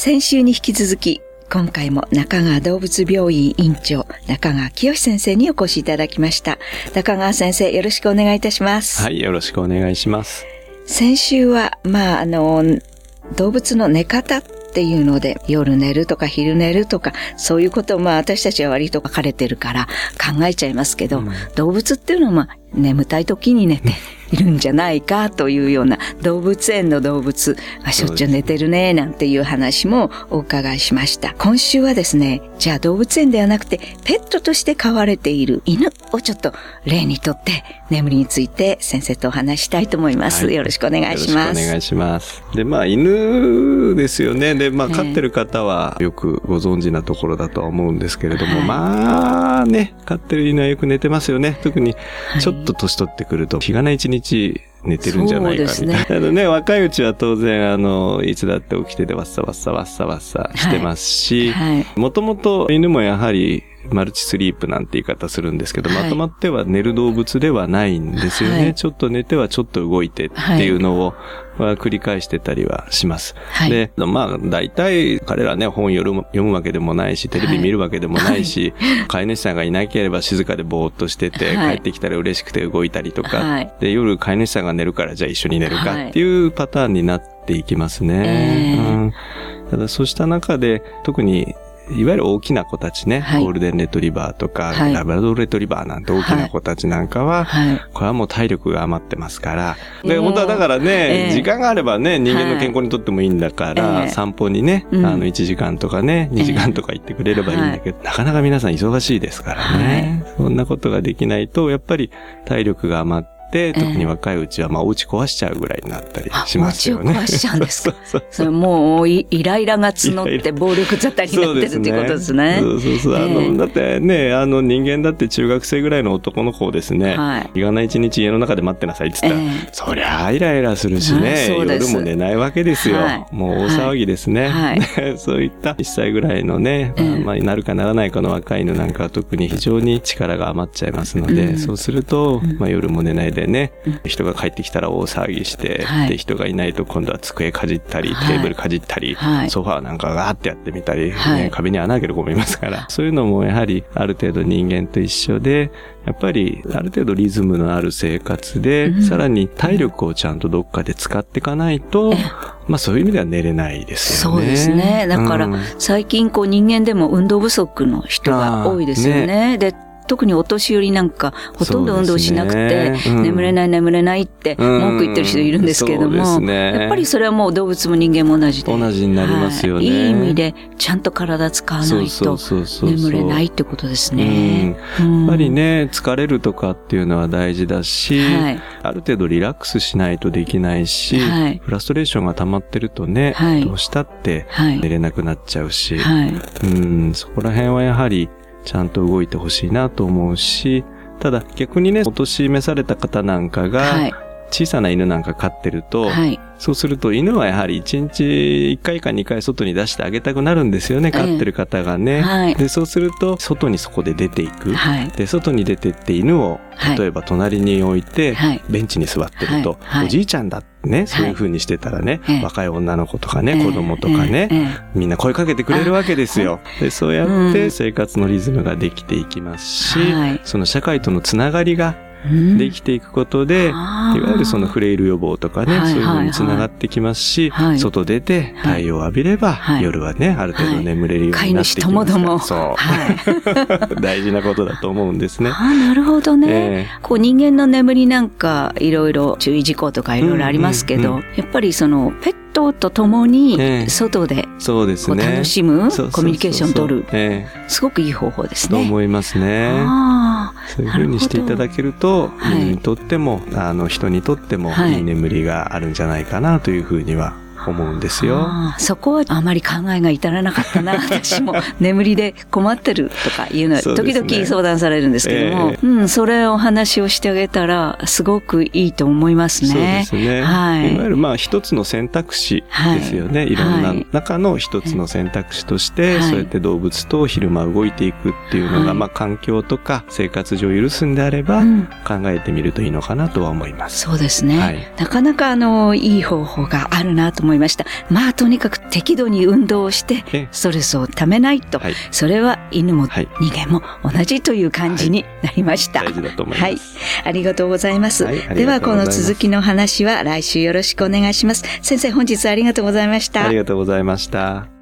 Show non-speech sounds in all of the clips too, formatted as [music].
先週に引き続き、今回も中川動物病院院長、中川清先生にお越しいただきました。中川先生、よろしくお願いいたします。はい、よろしくお願いします。先週は、まあ、あの、動物の寝方っていうので、夜寝るとか昼寝るとか、そういうことをまあ私たちは割と書かれてるから考えちゃいますけど、うん動物っていうのはまあ眠たい時に寝て [laughs] いるんじゃないかというような動物園の動物がしょっちゅう寝てるねなんていう話もお伺いしました。今週はですね、じゃあ動物園ではなくてペットとして飼われている犬をちょっと例にとって眠りについて先生とお話したいと思います。はいよろしくお願いします。よろしくお願いします。で、まあ、犬ですよね。で、まあ、ええ飼ってる方はよくご存知なところだとは思うんですけれども、はいまあね、飼ってる犬はよく寝てますよね。特に、はいちょっと年取ってくると、日がない一日寝てるんじゃないかみたいな。そうですあの [laughs] ね、若いうちは当然、あの、いつだって起きててわっさわっさわっさわっさしてますし、はい。もともと犬もやはりマルチスリープなんて言い方するんですけど、はい。まとまっては寝る動物ではないんですよね。はい。ちょっと寝てはちょっと動いてっていうのを、は繰り返してたりはします。はい。で、まあ大体彼らね本読む読むわけでもないし、テレビ見るわけでもないし、飼い主さんがいなければ静かでぼーっとしてて、はい。帰ってきたら嬉しくて動いたりとか、はい。で夜飼い主さんが寝るからじゃあ一緒に寝るかはいっていうパターンになっていきますね。ええうん。ただそうした中で特にいわゆる大きな子たちね、はい。ゴールデンレトリバーとか、はい。ラブラドールレトリバーなんて大きな子たちなんかは、はい。これはもう体力が余ってますから。で、ええ本当はだからね、ええ時間があればね、人間の健康にとってもいいんだから、ええ散歩にね、うん。あの、1時間とかね、2時間とか行ってくれればいいんだけど、なかなか皆さん忙しいですからね。そんなことができないと、やっぱり体力が余って、特に若いうちは、まあ、お家壊しちゃうぐらいになったりあ、しますよね。お家を壊しちゃうんですか？[laughs] そうそれもうイイライラが募って暴力沙汰になってるってことですね。そうそうそう。あの、ええ。だってね、あの人間だって中学生ぐらいの男の子をですね、はい。日がない一日家の中で待ってなさいって言ったら、ええ。そりゃあイライラするしはいね、夜も寝ないわけですよ。はい。もう大騒ぎですね。はい。[laughs] そういった1歳ぐらいのね、ええ。まあ、なるかならないかの若い犬なんかは特に非常に力が余っちゃいますので、うん。そうすると、うん。まあ、夜も寝ないでね、うん人が帰ってきたら大騒ぎして、はい。で、人がいないと今度は机かじったり、はい。テーブルかじったり、はい。ソファーなんかガーってやってみたり、はい。ね、壁に穴開ける子もいますから、そういうのもやはりある程度人間と一緒で、やっぱりある程度リズムのある生活で、うん。さらに体力をちゃんとどっかで使っていかないと、まあそういう意味では寝れないですよね。そうですね。だから、うん。最近こう人間でも運動不足の人が多いですよね。で、特にお年寄りなんか、ほとんど運動しなくて、ねうん。眠れない眠れないって文句言ってる人いるんですけれども、ね。やっぱりそれはもう動物も人間も同じで。同じになりますよね。はい。いい意味で、ちゃんと体使わないと眠れないってことですね。うん。やっぱりね、疲れるとかっていうのは大事だし、はい。ある程度リラックスしないとできないし、はい。フラストレーションが溜まってるとね、はい。どうしたってはい。寝れなくなっちゃうし、はい。うん、そこら辺はやはりちゃんと動いてほしいなと思うし、ただ逆にね、お年召された方なんかが、はい。小さな犬なんか飼ってると、はい。そうすると犬はやはり1日1回か2回外に出してあげたくなるんですよね、ええ飼ってる方がね。はいで、そうすると外にそこで出ていく。はい。で、外に出てって犬をはい例えば隣に置いて、はいベンチに座ってると、おじいちゃんだってね、そういう風にしてたらね、ええ。若い女の子とかね、ええ。子供とかね、ええ。えみんな声かけてくれるわけですよ。で、そうやっうん。て生活のリズムができていきますし、はい。その社会とのつながりがうんできていくことで、いわゆるそのフレイル予防とかね、はいそういうのにつながってきますし、はい外出て太陽を浴びれば、はい夜はね、ある程度眠れるようになって主ともきますから。ども。そう。はい。[laughs] 大事なことだと思うんですね。ああ、なるほどね。えこう人間の眠りなんかいろいろ注意事項とかいろいろありますけど、やっぱりそのペットと共にええ外でそうですね。楽しむコミュニケーションを取る。えすごくいい方法でえすね。と思いますね。あそういうふうにしていただけると、はにとっても、あの、人にとってもはいいい眠りがあるんじゃないかなというふうには思うんですよ。そこはあまり考えが至らなかったな。[laughs] 私も眠りで困ってるとかいうのは時々相談されるんですけども、えうん、それをお話をしてあげたらすごくいいと思いますね。そうですね。はいいわゆるまあ一つの選択肢ですよね。はいい、ろんなはい中の一つの選択肢として、はいそうやって動物と昼間動いていくっていうのが、はいまあ環境とか生活上許すんであれば、うん考えてみるといいのかなとは思います。そうですね。はいなかなかあの、いい方法があるなと思いました。まあ、とにかく適度に運動をして、ストレスをためないと、はい。それは犬もはい人間も同じという感じになりました。大事だと思い。はい。ありがとうございます。はいありがとうございますでは、この続きの話は来週よろしくお願いします。先生、本日ありがとうございましたあり。がとうございました。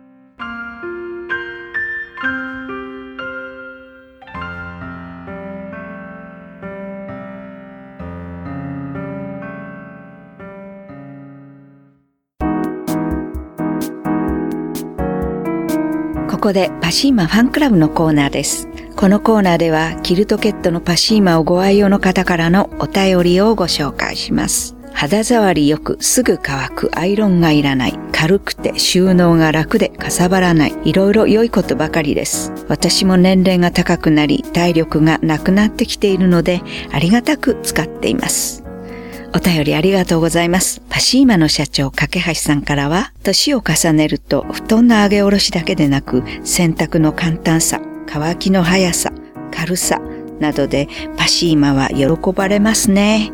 ここでパシーマファンクラブのコーナーです。このコーナーではキルトケットのパシーマをご愛用の方からのお便りをご紹介します。肌触りよくすぐ乾くアイロンがいらない軽くて収納が楽でかさばらないいろいろ良いことばかりです私も年齢が高くなり体力がなくなってきているのでありがたく使っていますお便りありがとうございます。パシーマの社長、架橋さんからは、年を重ねると布団の上げ下ろしだけでなく、洗濯の簡単さ、乾きの速さ、軽さなどでパシーマは喜ばれますね。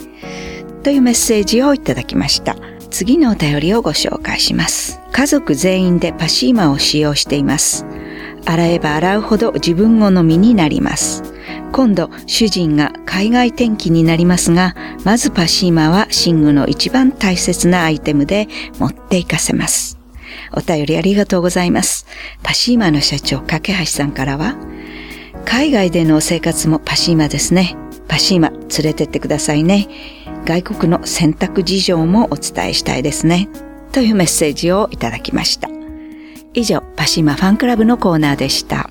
というメッセージをいただきました。次のお便りをご紹介します。家族全員でパシーマを使用しています。洗えば洗うほど自分好みになります。今度主人が海外転勤になりますが、まずパシーマは寝具の一番大切なアイテムで持っていかせます。お便りありがとうございます。パシーマの社長、架橋さんからは、海外での生活もパシーマですね。パシーマ連れてってくださいね。外国の選択事情もお伝えしたいですね。というメッセージをいただきました。以上、パシーマファンクラブのコーナーでした。